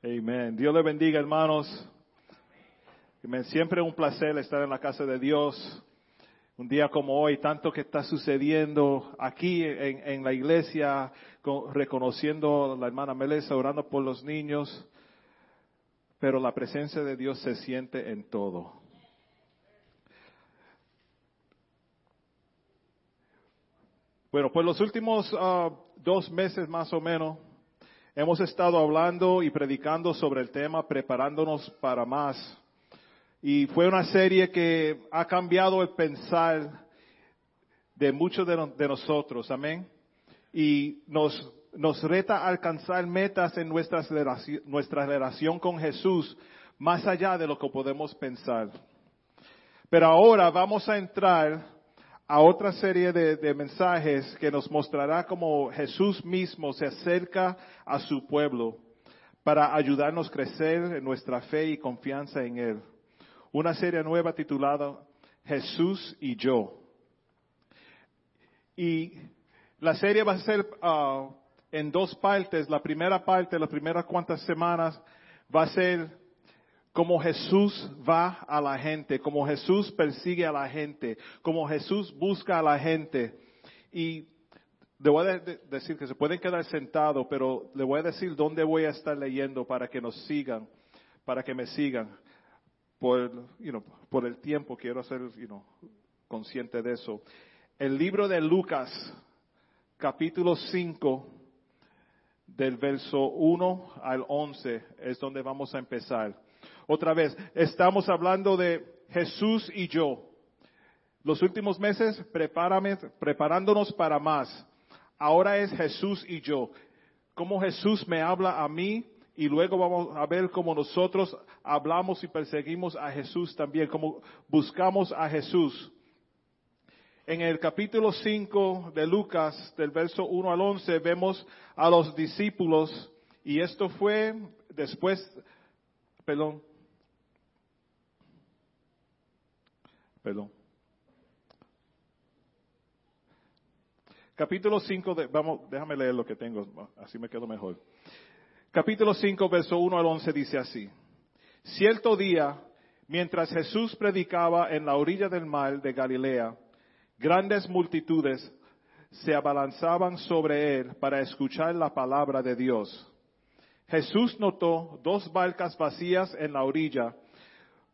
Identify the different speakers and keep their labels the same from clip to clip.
Speaker 1: Amén. Dios le bendiga, hermanos. Amén. Siempre un placer estar en la casa de Dios. Un día como hoy, tanto que está sucediendo aquí en, la iglesia, con- reconociendo a la hermana Melissa, orando por los niños. Pero la presencia de Dios se siente en todo. Bueno, pues los últimos ah, dos meses más o menos hemos estado hablando y predicando sobre el tema preparándonos para más. Y fue una serie que ha cambiado el pensar de muchos de, no- de nosotros, amén. Y nos, nos reta a alcanzar metas en nuestra, relaci- nuestra relación con Jesús más allá de lo que podemos pensar. Pero ahora vamos a entrar a otra serie de, de mensajes que nos mostrará cómo Jesús mismo se acerca a su pueblo para ayudarnos a crecer en nuestra fe y confianza en Él. Una serie nueva titulada Jesús y yo. Y la serie va a ser ah, en dos partes. La primera parte, las primeras cuantas semanas, va a ser como Jesús va a la gente, como Jesús persigue a la gente, como Jesús busca a la gente. Y le voy a de- de- decir que se pueden quedar sentados, pero le voy a decir dónde voy a estar leyendo para que nos sigan, para que me sigan. Por, you know, por el tiempo quiero ser you know, consciente de eso. El libro de Lucas, capítulo 5, del verso 1 al 11, es donde vamos a empezar. Otra vez, estamos hablando de Jesús y yo. Los últimos meses prepárame- preparándonos para más. Ahora es Jesús y yo. Cómo Jesús me habla a mí y luego vamos a ver cómo nosotros hablamos y perseguimos a Jesús también, cómo buscamos a Jesús. En el capítulo 5 de Lucas, del verso 1 al 11, vemos a los discípulos y esto fue después, perdón, Capítulo 5, de, vamos, déjame leer lo que tengo, así me quedo mejor. Capítulo 5, verso 1 al 11 dice así. Cierto día, mientras Jesús predicaba en la orilla del mar de Galilea, grandes multitudes se abalanzaban sobre él para escuchar la palabra de Dios. Jesús notó dos barcas vacías en la orilla,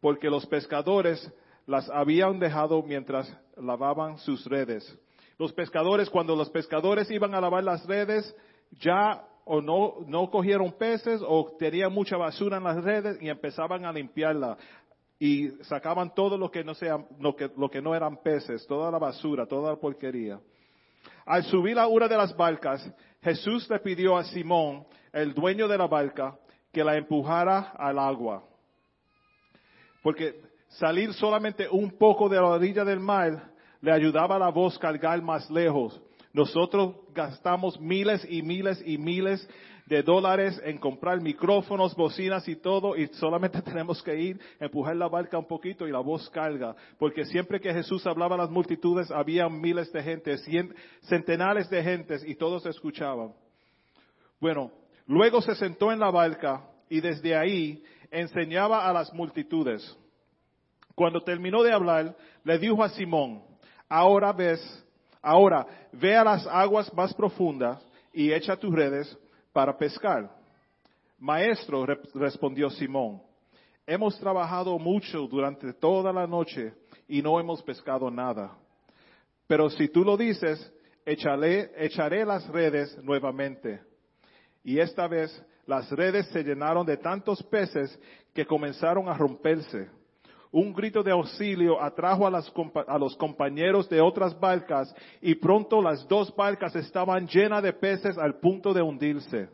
Speaker 1: porque los pescadores las habían dejado mientras lavaban sus redes. Los pescadores, cuando los pescadores iban a lavar las redes, ya o no, no cogieron peces o tenían mucha basura en las redes y empezaban a limpiarla y sacaban todo lo que no sea, lo que, lo que no eran peces, toda la basura, toda la porquería. Al subir a una de las barcas, Jesús le pidió a Simón, el dueño de la barca, que la empujara al agua. Porque salir solamente un poco de la orilla del mar le ayudaba a la voz cargar más lejos. Nosotros gastamos miles y miles y miles de dólares en comprar micrófonos, bocinas y todo, y solamente tenemos que ir, empujar la barca un poquito y la voz carga. Porque siempre que Jesús hablaba a las multitudes, había miles de gente, cien- centenares de gentes, y todos escuchaban. Bueno, luego se sentó en la barca y desde ahí enseñaba a las multitudes. Cuando terminó de hablar, le dijo a Simón, ahora ves, ahora ve a las aguas más profundas y echa tus redes para pescar. Maestro, re- respondió Simón, hemos trabajado mucho durante toda la noche y no hemos pescado nada. Pero si tú lo dices, echaré las redes nuevamente. Y esta vez las redes se llenaron de tantos peces que comenzaron a romperse. Un grito de auxilio atrajo a, las a los compañeros de otras barcas y pronto las dos barcas estaban llenas de peces al punto de hundirse.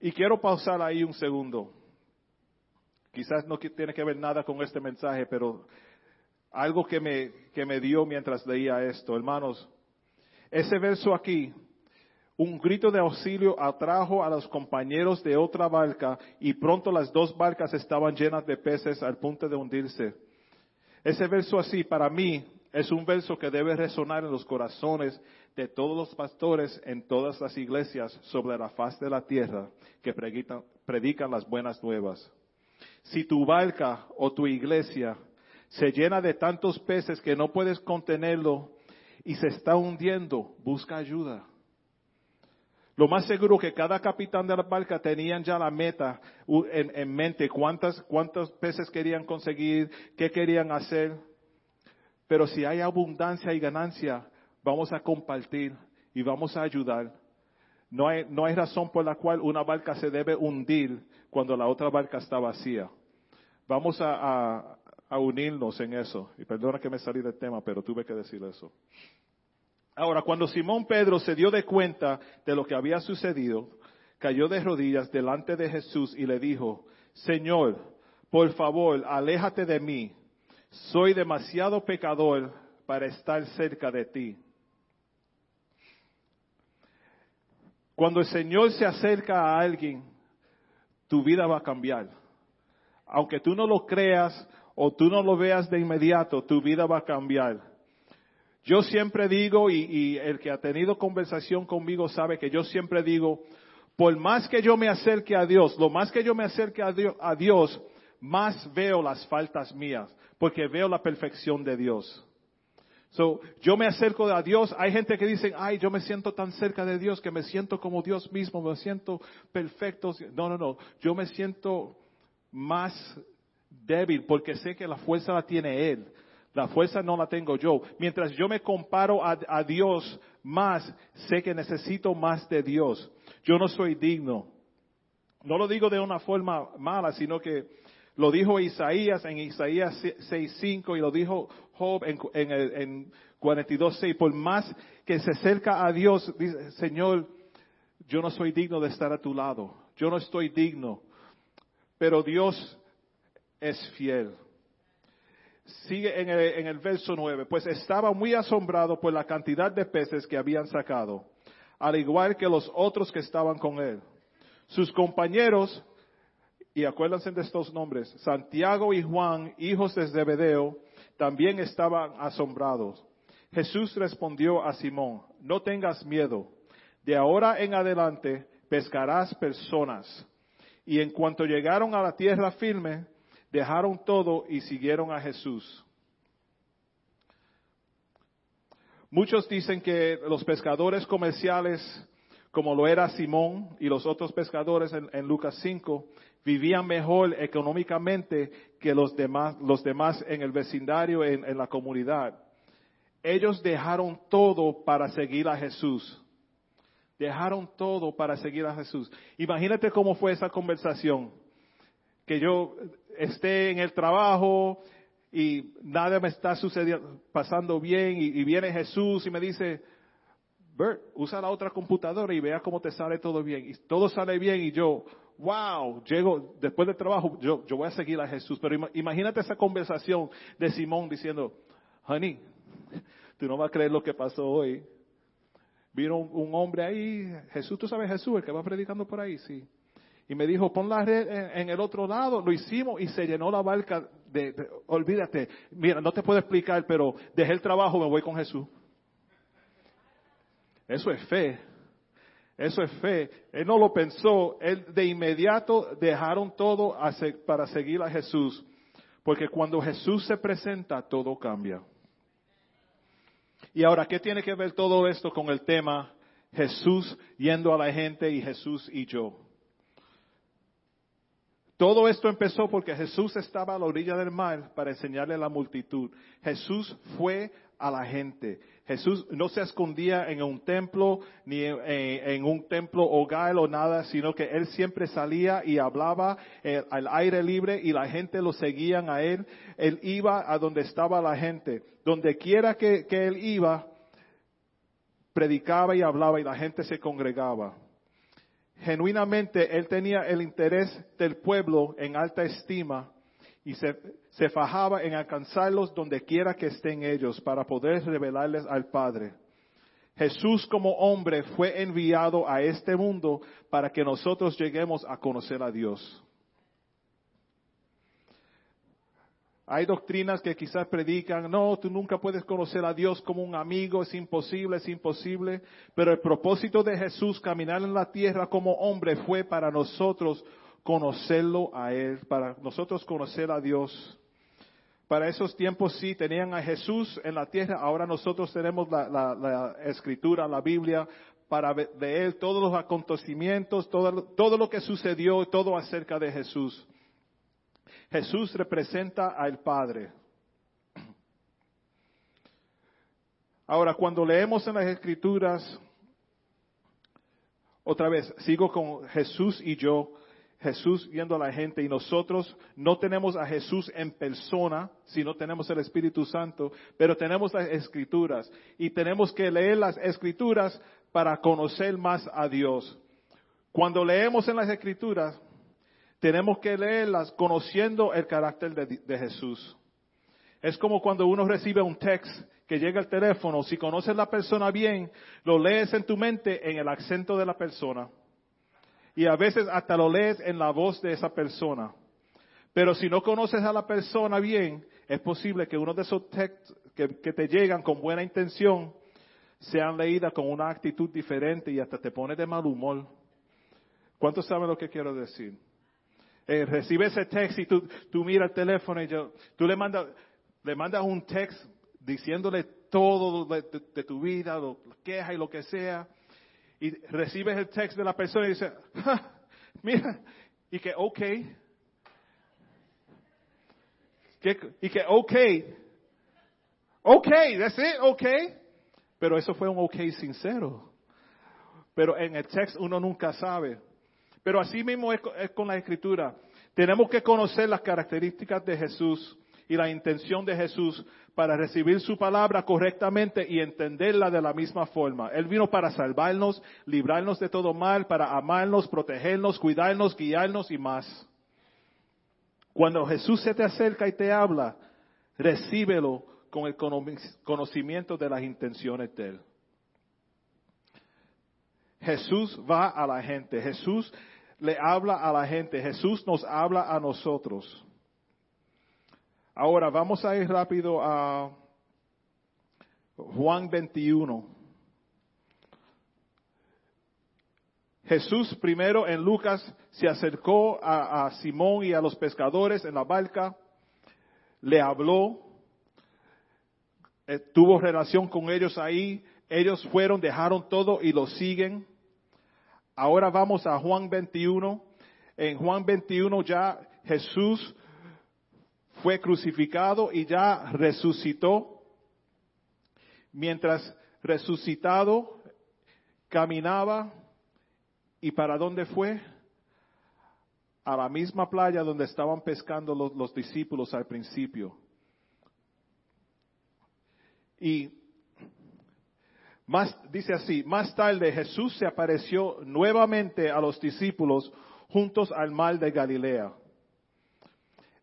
Speaker 1: Y quiero pausar ahí un segundo. Quizás no tiene que ver nada con este mensaje, pero algo que me, que me dio mientras leía esto. Hermanos, ese verso aquí, un grito de auxilio atrajo a los compañeros de otra barca y pronto las dos barcas estaban llenas de peces al punto de hundirse. Ese verso así, para mí, Es un verso que debe resonar en los corazones de todos los pastores en todas las iglesias sobre la faz de la tierra que predican, las buenas nuevas. Si tu barca o tu iglesia se llena de tantos peces que no puedes contenerlo y se está hundiendo, busca ayuda. Lo más seguro que cada capitán de la barca tenían ya la meta en, en mente, cuántas, cuántos peces querían conseguir, qué querían hacer. Pero si hay abundancia y ganancia, vamos a compartir y vamos a ayudar. No hay, no hay razón por la cual una barca se debe hundir cuando la otra barca está vacía. Vamos a, a unirnos en eso. Y perdona que me salí del tema, pero tuve que decir eso. Ahora, cuando Simón Pedro se dio de cuenta de lo que había sucedido, cayó de rodillas delante de Jesús y le dijo, Señor, por favor, aléjate de mí. Soy demasiado pecador para estar cerca de ti. Cuando el Señor se acerca a alguien, tu vida va a cambiar. Aunque tú no lo creas o tú no lo veas de inmediato, tu vida va a cambiar. Yo siempre digo, y, el que ha tenido conversación conmigo sabe que yo siempre digo, por más que yo me acerque a Dios, lo más que yo me acerque a Dios, a Dios más veo las faltas mías, porque veo la perfección de Dios. So, yo me acerco a Dios. Hay gente que dice, ay, yo me siento tan cerca de Dios que me siento como Dios mismo, me siento perfecto. No, no, no. Yo me siento más débil porque sé que la fuerza la tiene Él. La fuerza no la tengo yo. Mientras yo me comparo a, Dios más, sé que necesito más de Dios. Yo no soy digno. No lo digo de una forma mala, sino que lo dijo Isaías en Isaías 6.5 y lo dijo Job en, en, en 42.6. Por más que se acerca a Dios, dice, Señor, yo no soy digno de estar a tu lado. Yo no estoy digno. Pero Dios es fiel. Sigue en el, en el verso 9. Pues estaba muy asombrado por la cantidad de peces que habían sacado, al igual que los otros que estaban con él. Sus compañeros y acuérdense de estos nombres, Santiago y Juan, hijos de Zebedeo, también estaban asombrados. Jesús respondió a Simón, no tengas miedo, de ahora en adelante pescarás personas. Y en cuanto llegaron a la tierra firme, dejaron todo y siguieron a Jesús. Muchos dicen que los pescadores comerciales, como lo era Simón y los otros pescadores en, Lucas 5, vivían mejor económicamente que los demás, los demás en el vecindario, en, en la comunidad. Ellos dejaron todo para seguir a Jesús. Dejaron todo para seguir a Jesús. Imagínate cómo fue esa conversación. Que yo esté en el trabajo y nada me está sucediendo, pasando bien y, viene Jesús y me dice, Bert, usa la otra computadora y vea cómo te sale todo bien. Y todo sale bien y yo, wow, llego después del trabajo, yo, yo voy a seguir a Jesús. Pero imagínate esa conversación de Simón diciendo, honey, tú no vas a creer lo que pasó hoy. Vino un, hombre ahí, Jesús, tú sabes Jesús, el que va predicando por ahí, sí. Y me dijo, pon la red en, el otro lado, lo hicimos y se llenó la barca de, olvídate, mira, no te puedo explicar, pero dejé el trabajo, me voy con Jesús. Eso es fe. Eso es fe. Él no lo pensó. Él de inmediato dejaron todo para seguir a Jesús. Porque cuando Jesús se presenta, todo cambia. Y ahora, ¿qué tiene que ver todo esto con el tema Jesús yendo a la gente y Jesús y yo? Todo esto empezó porque Jesús estaba a la orilla del mar para enseñarle a la multitud. Jesús fue a la gente. Jesús no se escondía en un templo ni en, un templo hogar o nada, sino que él siempre salía y hablaba eh, al aire libre y la gente lo seguían a él. Él iba a donde estaba la gente. Donde quiera que, que él iba, predicaba y hablaba y la gente se congregaba. Genuinamente él tenía el interés del pueblo en alta estima y se, fajaba en alcanzarlos donde quiera que estén ellos para poder revelarles al Padre. Jesús como hombre fue enviado a este mundo para que nosotros lleguemos a conocer a Dios. Hay doctrinas que quizás predican, no, tú nunca puedes conocer a Dios como un amigo, es imposible, es imposible. Pero el propósito de Jesús caminar en la tierra como hombre fue para nosotros conocerlo a Él, para nosotros conocer a Dios. Para esos tiempos sí tenían a Jesús en la tierra, ahora nosotros tenemos la, escritura, la Biblia, para ver todos los acontecimientos, todo, todo lo que sucedió, todo acerca de Jesús. Jesús representa al Padre. Ahora, cuando leemos en las Escrituras, otra vez, sigo con Jesús y yo, Jesús viendo a la gente y nosotros no tenemos a Jesús en persona, sino tenemos el Espíritu Santo, pero tenemos las Escrituras y tenemos que leer las Escrituras para conocer más a Dios. Cuando leemos en las Escrituras, tenemos que leerlas conociendo el carácter de, Jesús. Es como cuando uno recibe un text que llega al teléfono, si conoces la persona bien, lo lees en tu mente en el acento de la persona. Y a veces hasta lo lees en la voz de esa persona. Pero si no conoces a la persona bien, es posible que uno de esos textos que, que te llegan con buena intención sean leídas con una actitud diferente y hasta te pone de mal humor. ¿Cuántos saben lo que quiero decir? Eh, recibe ese texto y tú, tú miras el teléfono y yo, tú le mandas, le mandas un text diciéndole todo de, tu vida, lo, queja y lo que sea, y recibes el text de la persona y dice, mira, y que ok, y que ok, ok, that's it, ok, pero eso fue un ok sincero. Pero en el text uno nunca sabe. Pero así mismo es, con la escritura. Tenemos que conocer las características de Jesús y la intención de Jesús para recibir su palabra correctamente y entenderla de la misma forma. Él vino para salvarnos, librarnos de todo mal, para amarnos, protegernos, cuidarnos, guiarnos y más. Cuando Jesús se te acerca y te habla, recíbelo con el conocimiento de las intenciones de Él. Jesús va a la gente. Jesús le habla a la gente, Jesús nos habla a nosotros. Ahora vamos a ir rápido a Juan 21. Jesús primero en Lucas se acercó a, Simón y a los pescadores en la barca, le habló, eh, tuvo relación con ellos ahí, ellos fueron, dejaron todo y lo siguen. Ahora vamos a Juan 21. En Juan 21 ya Jesús fue crucificado y ya resucitó. Mientras resucitado caminaba y para dónde fue? A la misma playa donde estaban pescando los, los discípulos al principio. Y más, dice así, más tarde Jesús se apareció nuevamente a los discípulos juntos al mar de Galilea.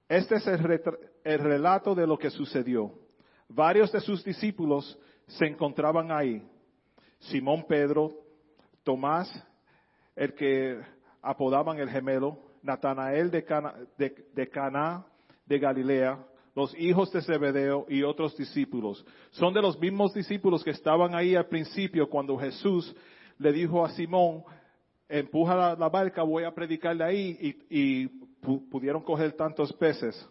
Speaker 1: Este es el, el relato de lo que sucedió. Varios de sus discípulos se encontraban ahí. Simón Pedro, Tomás, el que apodaban el gemelo, Natanael de Cana de, de, Caná de Galilea, los hijos de Zebedeo y otros discípulos. Son de los mismos discípulos que estaban ahí al principio cuando Jesús le dijo a Simón, empuja la, barca, voy a predicarle ahí y, pudieron coger tantos peces.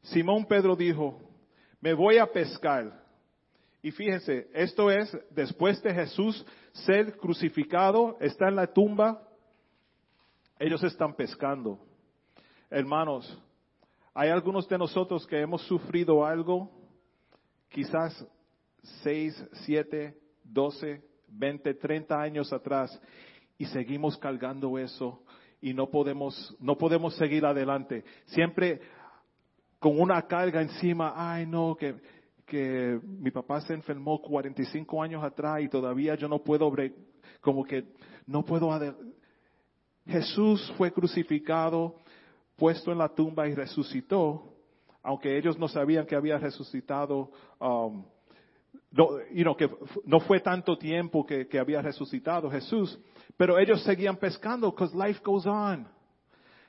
Speaker 1: Simón Pedro dijo, me voy a pescar. Y fíjense, esto es después de Jesús ser crucificado, está en la tumba, ellos están pescando. Hermanos, hay algunos de nosotros que hemos sufrido algo, quizás 6, 7, 12, 20, 30 años atrás, y seguimos cargando eso y no podemos, no podemos seguir adelante. Siempre con una carga encima, ay no, que, que mi papá se enfermó 45 años atrás y todavía yo no puedo, como que no puedo. Jesús fue crucificado, puesto en la tumba y resucitó, aunque ellos no sabían que había resucitado, um, no, que no fue tanto tiempo que, había resucitado Jesús, pero ellos seguían pescando because life goes on.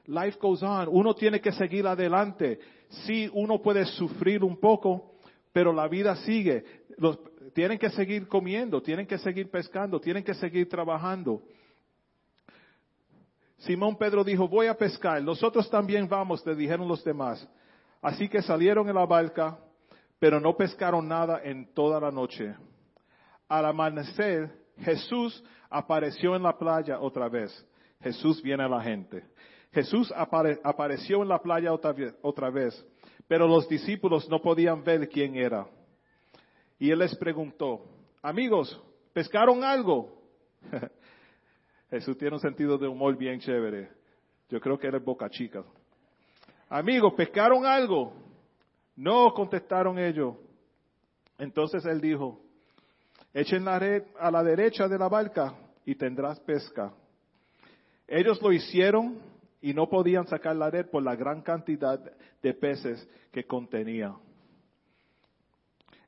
Speaker 1: life goes on. Uno tiene que seguir adelante. Sí, uno puede sufrir un poco, pero la vida sigue. Los, tienen que seguir comiendo, tienen que seguir pescando, tienen que seguir trabajando. Simón Pedro dijo, voy a pescar. Nosotros también vamos, le dijeron los demás. Así que salieron en la barca, pero no pescaron nada en toda la noche. Al amanecer, Jesús apareció en la playa otra vez. Jesús viene a la gente. Jesús apareció en la playa otra vez, pero los discípulos no podían ver quién era. Y él les preguntó, amigos, ¿pescaron algo? Jesús tiene un sentido de humor bien chévere. Yo creo que él es boca chica. Amigos, ¿pescaron algo? No, contestaron ellos. Entonces él dijo, echen la red a la derecha de la barca y tendrás pesca. Ellos lo hicieron y no podían sacar la red por la gran cantidad de peces que contenía.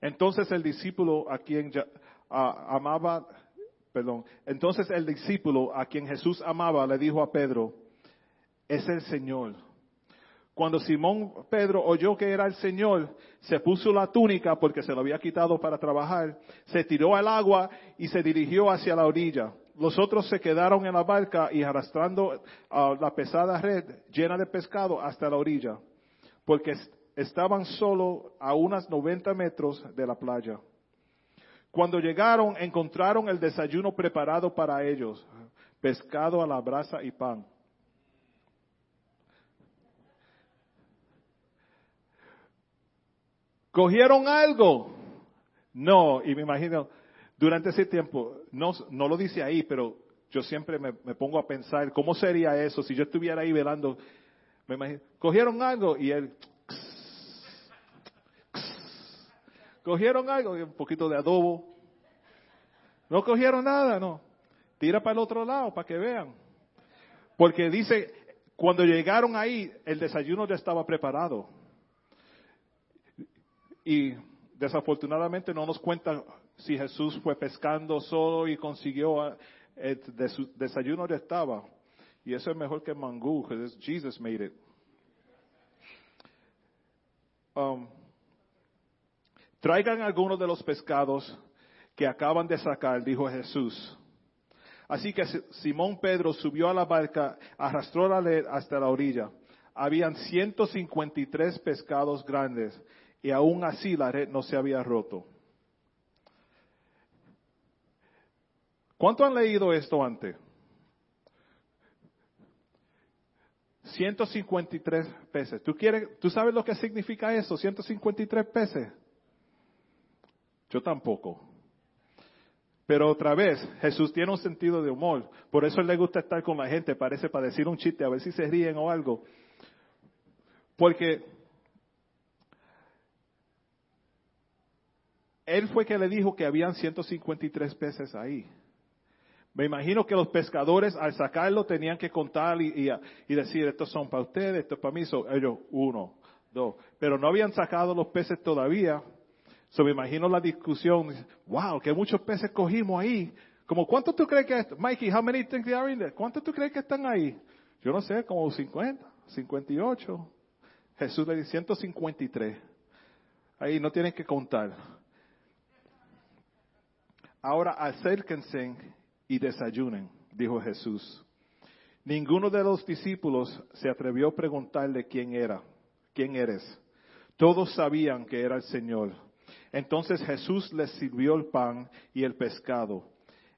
Speaker 1: Entonces el discípulo a quien amaba, perdón, entonces el discípulo a quien Jesús amaba le dijo a Pedro, es el Señor. Cuando Simón Pedro oyó que era el Señor, se puso la túnica porque se lo había quitado para trabajar, se tiró al agua y se dirigió hacia la orilla. Los otros se quedaron en la barca y arrastrando la pesada red llena de pescado hasta la orilla, porque estaban solo a unas 90 metros de la playa. Cuando llegaron, encontraron el desayuno preparado para ellos, pescado a la brasa y pan. ¿Cogieron algo? No, y me imagino, durante ese tiempo, no, no lo dice ahí, pero yo siempre me, me, pongo a pensar, ¿cómo sería eso si yo estuviera ahí velando? Me imagino, ¿cogieron algo? Y él, ¿Cogieron algo? Un poquito de adobo. No cogieron nada, no. Tira para el otro lado para que vean. Porque dice, cuando llegaron ahí, el desayuno ya estaba preparado. Y desafortunadamente no nos cuentan si Jesús fue pescando solo y consiguió, el desayuno ya estaba. Y eso es mejor que mangú, because Jesus made it. Um, Traigan algunos de los pescados que acaban de sacar, dijo Jesús. Así que Simón Pedro subió a la barca, arrastró la red hasta la orilla. Habían 153 pescados grandes y aún así la red no se había roto. ¿Cuánto han leído esto antes? 153 peces. ¿Tú, quieres, ¿Tú sabes lo que significa eso? 153 peces. Yo tampoco. Pero otra vez, Jesús tiene un sentido de humor. Por eso le gusta estar con la gente, parece para decir un chiste, a ver si se ríen o algo. Porque él fue que le dijo que habían 153 peces ahí. Me imagino que los pescadores al sacarlo tenían que contar y, decir, estos son para ustedes, estos para mí, son ellos uno, dos. Pero no habían sacado los peces todavía. So me imagino la discusión, wow, que muchos peces cogimos ahí. Como, ¿cuántos tú crees que, Mikey, how many things are in there? ¿Cuántos tú crees que están ahí? Yo no sé, como 50, 58. Jesús le dice 153. Ahí no tienen que contar. Ahora acérquense y desayunen, dijo Jesús. Ninguno de los discípulos se atrevió a preguntarle quién era, quién eres. Todos sabían que era el Señor. Entonces Jesús les sirvió el pan y el pescado.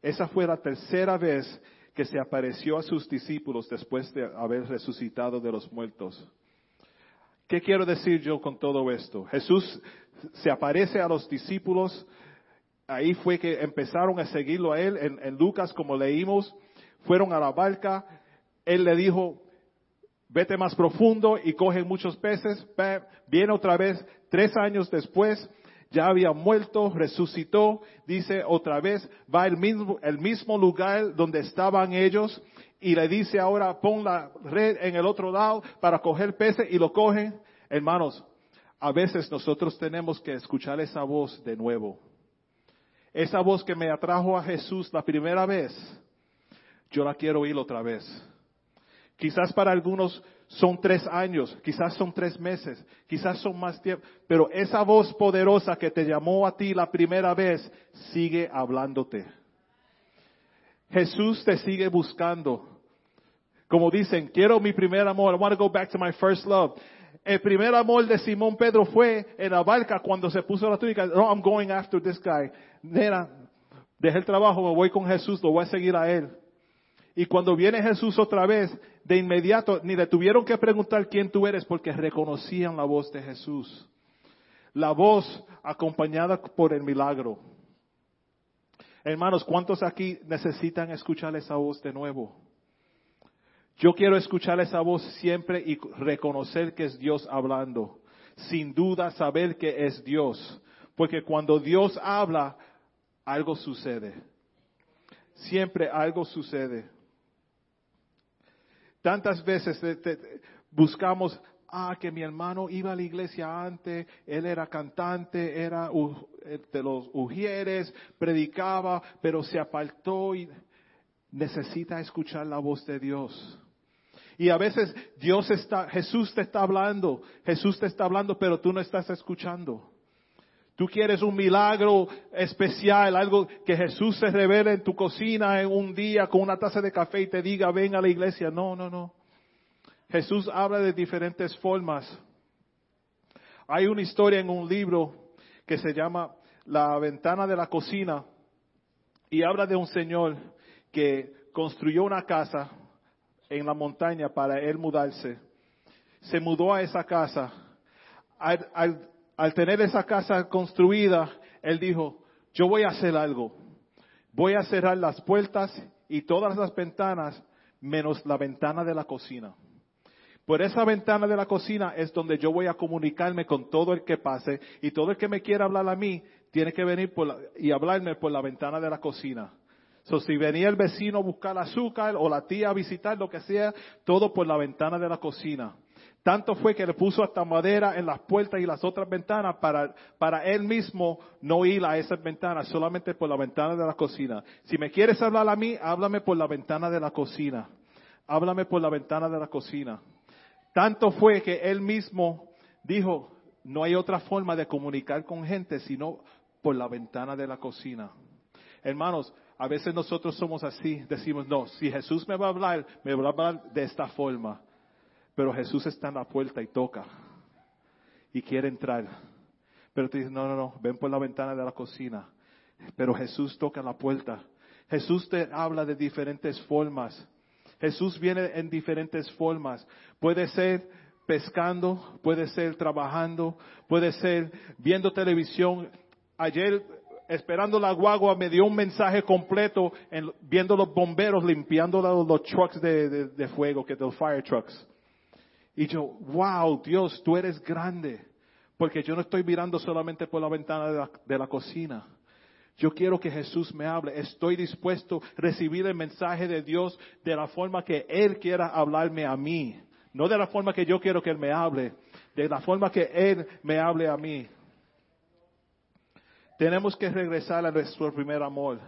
Speaker 1: Esa fue la tercera vez que se apareció a sus discípulos después de haber resucitado de los muertos. ¿Qué quiero decir yo con todo esto? Jesús se aparece a los discípulos, ahí fue que empezaron a seguirlo a él, en, Lucas como leímos, fueron a la barca, él le dijo, vete más profundo y coge muchos peces, viene otra vez tres años después, ya había muerto, resucitó, dice otra vez, va al mismo, el mismo lugar donde estaban ellos y le dice ahora pon la red en el otro lado para coger peces y lo cogen. Hermanos, a veces nosotros tenemos que escuchar esa voz de nuevo. Esa voz que me atrajo a Jesús la primera vez, yo la quiero oír otra vez. Quizás para algunos son tres años, quizás son tres meses, quizás son más tiempo, pero esa voz poderosa que te llamó a ti la primera vez sigue hablándote. Jesús te sigue buscando. Como dicen, quiero mi primer amor, I want to go back to my first love. El primer amor de Simón Pedro fue en la barca cuando se puso la túnica. No, I'm going after this guy. Nena, dejé el trabajo, me voy con Jesús, lo voy a seguir a él. Y cuando viene Jesús otra vez, de inmediato, ni le tuvieron que preguntar quién tú eres porque reconocían la voz de Jesús. La voz acompañada por el milagro. Hermanos, ¿cuántos aquí necesitan escuchar esa voz de nuevo? Yo quiero escuchar esa voz siempre y reconocer que es Dios hablando. Sin duda saber que es Dios. Porque cuando Dios habla, algo sucede. Siempre algo sucede. Tantas veces buscamos, ah, que mi hermano iba a la iglesia antes, él era cantante, era de los ujieres, predicaba, pero se apartó y necesita escuchar la voz de Dios. Y a veces Dios está, Jesús te está hablando, Jesús te está hablando, pero tú no estás escuchando. Tú quieres un milagro especial, algo que Jesús se revele en tu cocina en un día con una taza de café y te diga, ven a la iglesia. No, no, no. Jesús habla de diferentes formas. Hay una historia en un libro que se llama La ventana de la cocina y habla de un señor que construyó una casa en la montaña para él mudarse. Se mudó a esa casa. Tener esa casa construida, él dijo, yo voy a hacer algo. Voy a cerrar las puertas y todas las ventanas menos la ventana de la cocina. Por esa ventana de la cocina es donde yo voy a comunicarme con todo el que pase y todo el que me quiera hablar a mí tiene que venir y hablarme por la ventana de la cocina. So, si venía el vecino a buscar azúcar o la tía a visitar, lo que sea, todo por la ventana de la cocina. Tanto fue que le puso hasta madera en las puertas y las otras ventanas para, para él mismo no ir a esas ventanas, solamente por la ventana de la cocina. Si me quieres hablar a mí, háblame por la ventana de la cocina. Háblame por la ventana de la cocina. Tanto fue que él mismo dijo, no hay otra forma de comunicar con gente sino por la ventana de la cocina. Hermanos, a veces nosotros somos así, decimos, no, si Jesús me va a hablar, me va a hablar de esta forma. Pero Jesús está en la puerta y toca. Y quiere entrar. Pero te dice, no, no, no, ven por la ventana de la cocina. Pero Jesús toca la puerta. Jesús te habla de diferentes formas. Jesús viene en diferentes formas. Puede ser pescando, puede ser trabajando, puede ser viendo televisión. Ayer, esperando la guagua, me dio un mensaje completo viendo los bomberos limpiando los, trucks de, de, fuego, que los fire trucks. Y yo, wow, Dios, tú eres grande. Porque yo no estoy mirando solamente por la ventana de la, cocina. Yo quiero que Jesús me hable. Estoy dispuesto a recibir el mensaje de Dios de la forma que Él quiera hablarme a mí. No de la forma que yo quiero que Él me hable. De la forma que Él me hable a mí. Tenemos que regresar a nuestro primer amor.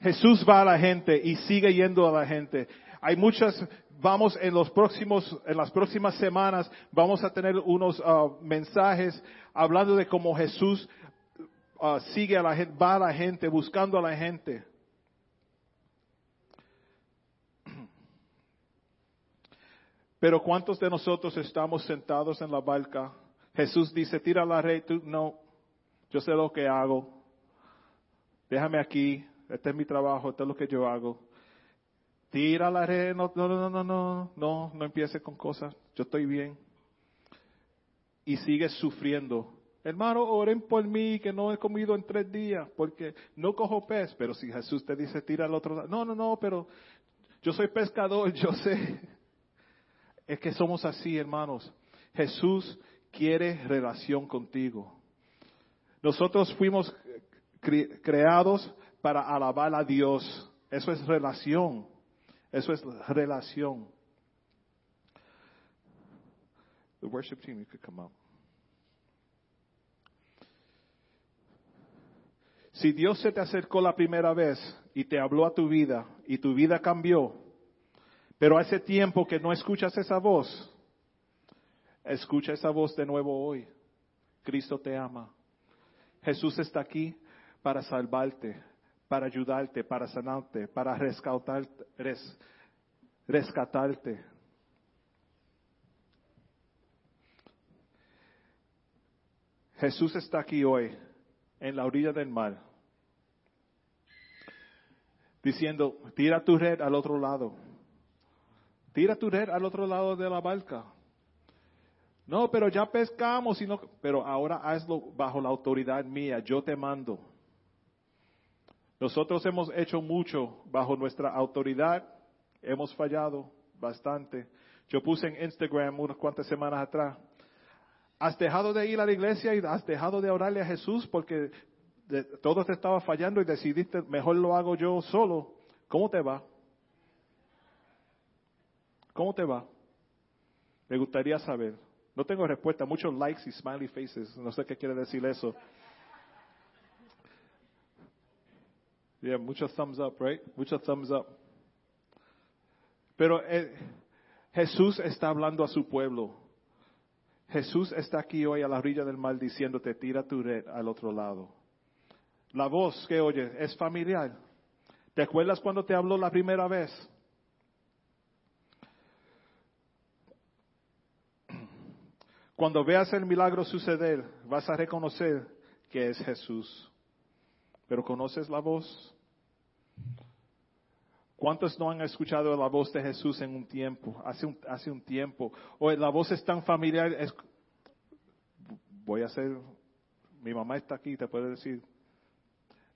Speaker 1: Jesús va a la gente y sigue yendo a la gente. Hay muchas vamos en los próximos, en las próximas semanas, vamos a tener unos uh, mensajes hablando de cómo Jesús uh, sigue a la gente, va a la gente, buscando a la gente. Pero ¿cuántos de nosotros estamos sentados en la barca? Jesús dice, tira la red, tú no, yo sé lo que hago. Déjame aquí, este es mi trabajo, esto es lo que yo hago. Tira la red, no, no, no, no, no, no, no empiece con cosas, yo estoy bien. Y sigues sufriendo. Hermano, oren por mí que no he comido en tres días porque no cojo pez. Pero si Jesús te dice tira al otro lado, no, no, no, pero yo soy pescador, yo sé. Es que somos así, hermanos. Jesús quiere relación contigo. Nosotros fuimos creados para alabar a Dios. Eso es relación. Eso es relación. The worship team, you could come up. Si Dios se te acercó la primera vez y te habló a tu vida y tu vida cambió, Pero hace tiempo que no escuchas esa voz. Escucha esa voz de nuevo hoy. Cristo te ama. Jesús está aquí para salvarte, para ayudarte, para sanarte, para rescatarte. rescatarte. Jesús está aquí hoy, en la orilla del mar, diciendo, tira tu red al otro lado. Tira tu red al otro lado de la barca. No, pero ya pescamos, sino, pero ahora hazlo bajo la autoridad mía, yo te mando. Nosotros hemos hecho mucho bajo nuestra autoridad, hemos fallado bastante. Yo puse en Instagram unas cuantas semanas atrás, has dejado de ir a la iglesia y has dejado de orarle a Jesús porque todo te estaba fallando y decidiste, mejor lo hago yo solo. ¿Cómo te va? ¿Cómo te va? Me gustaría saber. No tengo respuesta. Muchos likes y smiley faces. No sé qué quiere decir eso. Yeah, muchos thumbs up, right? Muchos thumbs up. Pero eh, Jesús está hablando a su pueblo. Jesús está aquí hoy a la orilla del mar diciéndote, tira tu red al otro lado. La voz que oye es familiar. ¿Te acuerdas cuando te habló la primera vez? Cuando veas el milagro suceder, vas a reconocer que es Jesús. Pero ¿conoces la voz? ¿Cuántos no han escuchado la voz de Jesús en un tiempo, hace un, hace un tiempo? O la voz es tan familiar, voy a hacer, mi mamá está aquí, te puede decir,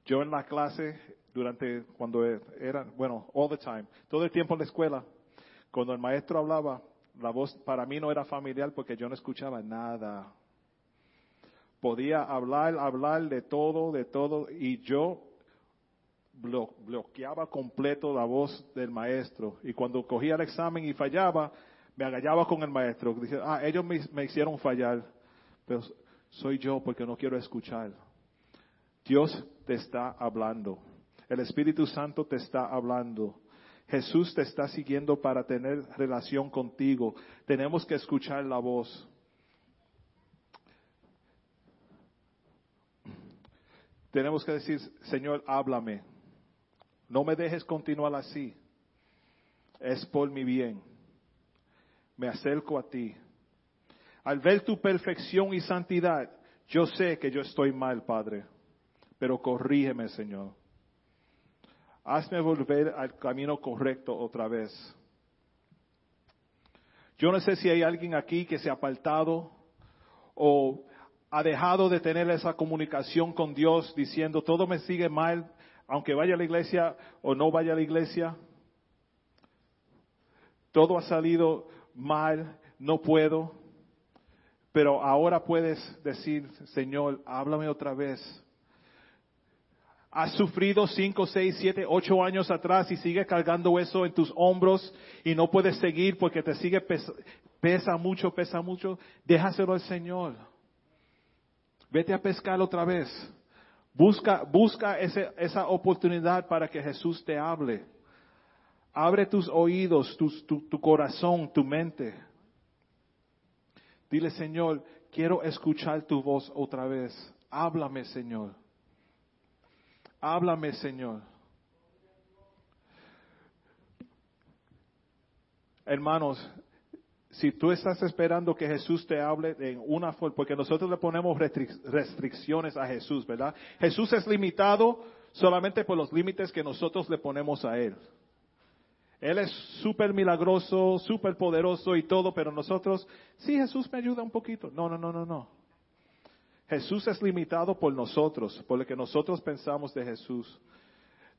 Speaker 1: yo en la clase, durante, cuando era, bueno, all the time, todo el tiempo en la escuela, cuando el maestro hablaba, la voz para mí no era familiar porque yo no escuchaba nada. Podía hablar, hablar de todo, de todo, y yo bloqueaba completo la voz del maestro. Y cuando cogía el examen y fallaba, me agallaba con el maestro. Dice, ah, ellos me, me hicieron fallar, pero soy yo porque no quiero escuchar. Dios te está hablando. El Espíritu Santo te está hablando. Jesús te está siguiendo para tener relación contigo. Tenemos que escuchar la voz. Tenemos que decir, Señor, háblame. No me dejes continuar así. Es por mi bien. Me acerco a ti. Al ver tu perfección y santidad, yo sé que yo estoy mal, Padre, pero corrígeme, Señor hazme volver al camino correcto otra vez. Yo no sé si hay alguien aquí que se ha apartado o ha dejado de tener esa comunicación con Dios diciendo todo me sigue mal, aunque vaya a la iglesia o no vaya a la iglesia. Todo ha salido mal, no puedo. Pero ahora puedes decir, Señor, háblame otra vez has sufrido cinco, seis, siete, ocho años atrás y sigues cargando eso en tus hombros y no puedes seguir porque te sigue pesa, mucho, pesa mucho, déjaselo al Señor. Vete a pescar otra vez. Busca, busca esa oportunidad para que Jesús te hable. Abre tus oídos, tu corazón, tu mente. Dile, Señor, quiero escuchar tu voz otra vez. Háblame, Señor. Háblame, Señor. Hermanos, si tú estás esperando que Jesús te hable en una forma, porque nosotros le ponemos restricciones a Jesús, ¿verdad? Jesús es limitado solamente por los límites que nosotros le ponemos a Él. Él es súper milagroso, súper poderoso y todo, pero nosotros, sí, Jesús me ayuda un poquito. No, no, no, no, no. Jesús es limitado por nosotros, por lo que nosotros pensamos de Jesús.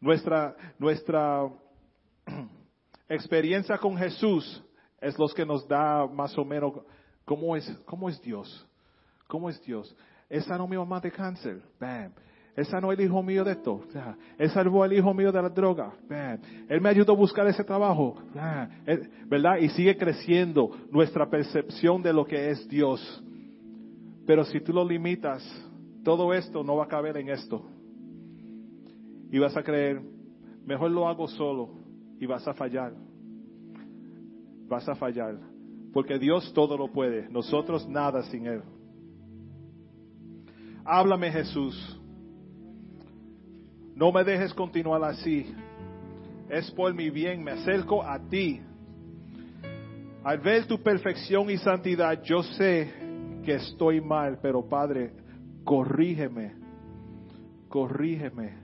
Speaker 1: Nuestra, nuestra experiencia con Jesús es lo que nos da más o menos cómo es, cómo es Dios. ¿Cómo es Dios? Esa no mi mamá de cáncer. Bam. Esa no el hijo mío de esto. Él salvó al hijo mío de la droga. Bam. Él me ayudó a buscar ese trabajo. ¿Verdad? Y sigue creciendo nuestra percepción de lo que es Dios. Pero si tú lo limitas, todo esto no va a caber en esto. Y vas a creer, mejor lo hago solo y vas a fallar. Vas a fallar, porque Dios todo lo puede, nosotros nada sin Él. Háblame Jesús, no me dejes continuar así, es por mi bien, me acerco a ti. Al ver tu perfección y santidad, yo sé que estoy mal, pero Padre, corrígeme, corrígeme,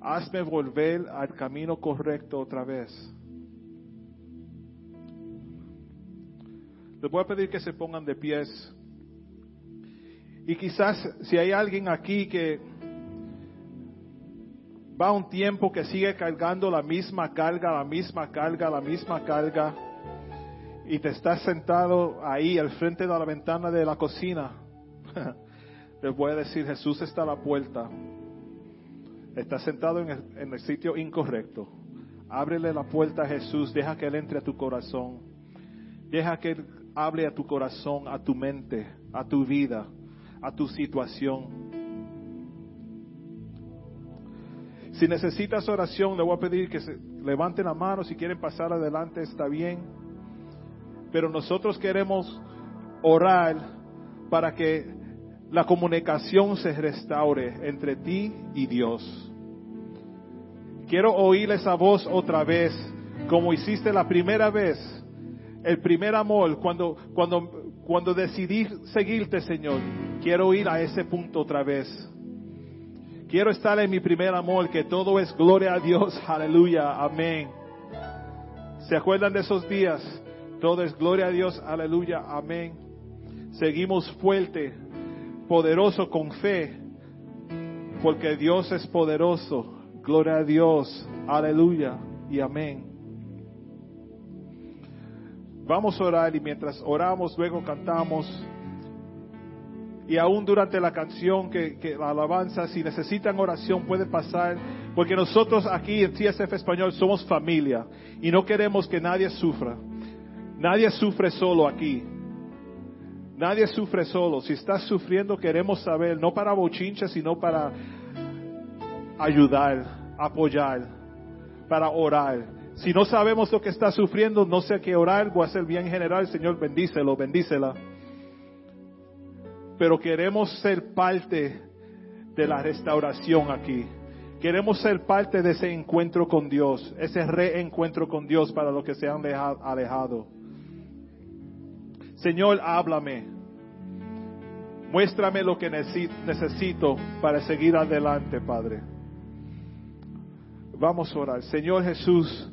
Speaker 1: hazme volver al camino correcto otra vez. Les voy a pedir que se pongan de pies. Y quizás si hay alguien aquí que va un tiempo que sigue cargando la misma carga, la misma carga, la misma carga, y te estás sentado ahí al frente de la ventana de la cocina, les voy a decir, Jesús está a la puerta. Está sentado en el, en el sitio incorrecto. Ábrele la puerta a Jesús, deja que Él entre a tu corazón. Deja que Él hable a tu corazón, a tu mente, a tu vida, a tu situación. Si necesitas oración, le voy a pedir que se levanten la mano. Si quieren pasar adelante, está bien. Pero nosotros queremos orar para que la comunicación se restaure entre ti y Dios. Quiero oír esa voz otra vez, como hiciste la primera vez, el primer amor, cuando, cuando, cuando decidí seguirte, Señor. Quiero ir a ese punto otra vez. Quiero estar en mi primer amor, que todo es gloria a Dios, aleluya, amén. ¿Se acuerdan de esos días? Todo es gloria a Dios, aleluya, amén. Seguimos fuerte, poderoso con fe, porque Dios es poderoso. Gloria a Dios, aleluya y amén. Vamos a orar y mientras oramos, luego cantamos. Y aún durante la canción, que, que, la alabanza, si necesitan oración, puede pasar. Porque nosotros aquí en TSF Español somos familia y no queremos que nadie sufra. Nadie sufre solo aquí. Nadie sufre solo. Si estás sufriendo, queremos saber, no para bochincha, sino para ayudar, apoyar, para orar. Si no sabemos lo que está sufriendo, no sé qué orar, voy a hacer bien general, Señor, bendícelo, bendícela. Pero queremos ser parte de la restauración aquí. Queremos ser parte de ese encuentro con Dios, ese reencuentro con Dios para los que se han alejado. Señor, háblame. Muéstrame lo que necesito para seguir adelante, Padre. Vamos a orar. Señor Jesús,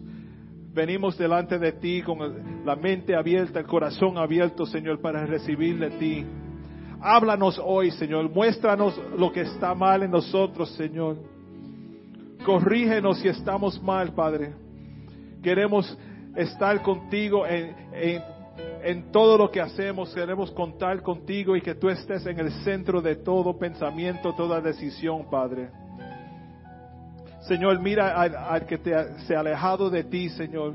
Speaker 1: venimos delante de ti con la mente abierta, el corazón abierto, Señor, para recibir de ti. Háblanos hoy, Señor. Muéstranos lo que está mal en nosotros, Señor. Corrígenos si estamos mal, Padre. Queremos estar contigo en, en, en, todo lo que hacemos. Queremos contar contigo y que tú estés en el centro de todo pensamiento, toda decisión, Padre. Señor, mira al, que te, se ha alejado de ti, Señor.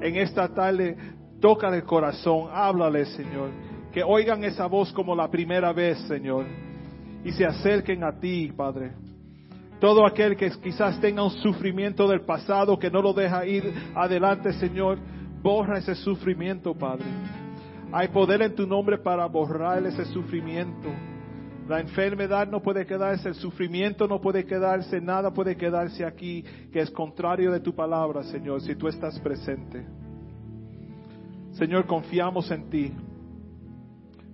Speaker 1: En esta tarde, toca el corazón, háblale, Señor. Que oigan esa voz como la primera vez, Señor. Y se acerquen a ti, Padre. Todo aquel que quizás tenga un sufrimiento del pasado que no lo deja ir adelante, Señor, borra ese sufrimiento, Padre. Hay poder en tu nombre para borrar ese sufrimiento. La enfermedad no puede quedarse, el sufrimiento no puede quedarse, nada puede quedarse aquí que es contrario de tu palabra, Señor, si tú estás presente. Señor, confiamos en ti.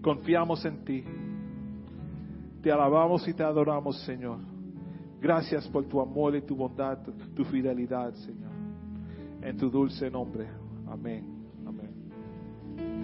Speaker 1: Confiamos en ti. Te alabamos y te adoramos, Señor. Gracias por tu amor y tu bondad, tu fidelidad, Señor. En tu dulce nombre. Amén.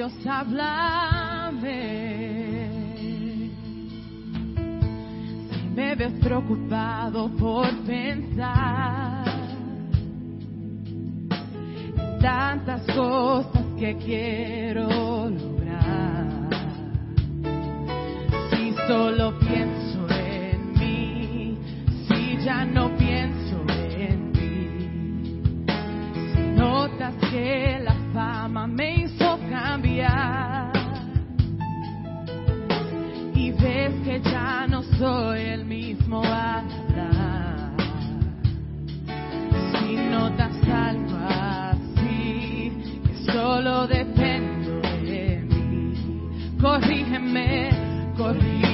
Speaker 2: Dios háblame. Si me ves preocupado por pensar en tantas cosas que quiero lograr, si solo pienso en mí, si ya no pienso en ti, si notas que solo dependo de mí. Corrígeme, corrígeme.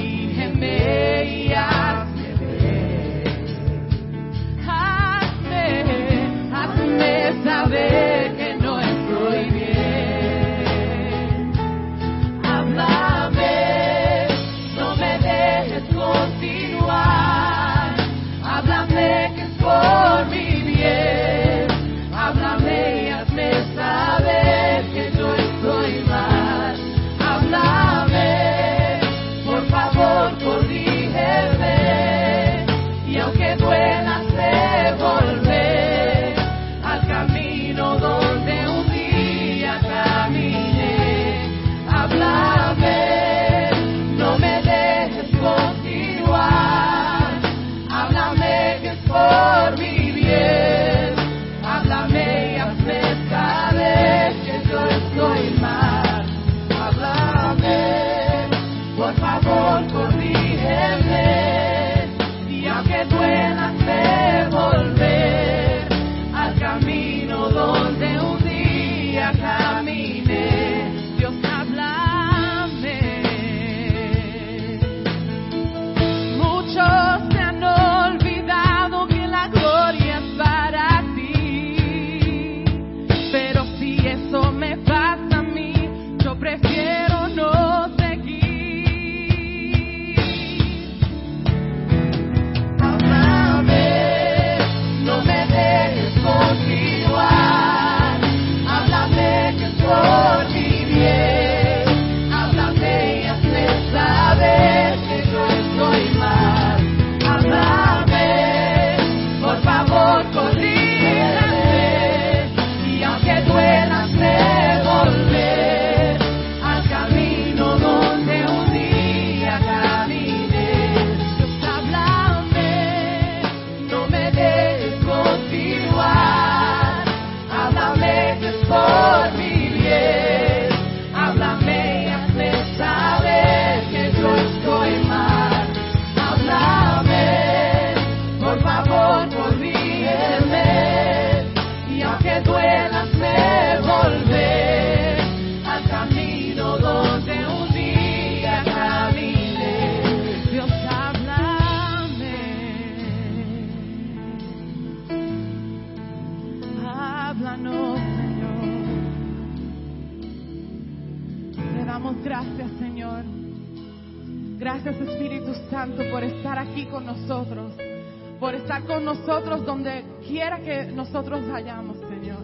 Speaker 2: por estar con nosotros donde quiera que nosotros vayamos, Señor.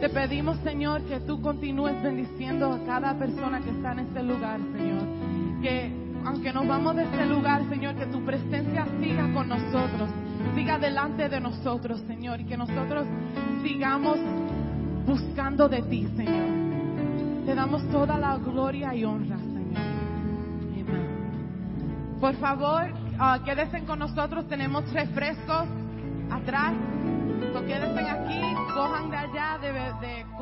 Speaker 2: Te pedimos, Señor, que tú continúes bendiciendo a cada persona que está en este lugar, Señor. Que aunque nos vamos de este lugar, Señor, que tu presencia siga con nosotros, siga delante de nosotros, Señor, y que nosotros sigamos buscando de ti, Señor. Te damos toda la gloria y honra, Señor. Amén. Por favor, uh, quédense con nosotros, tenemos refrescos atrás. So, quédense aquí, cojan de allá, de... de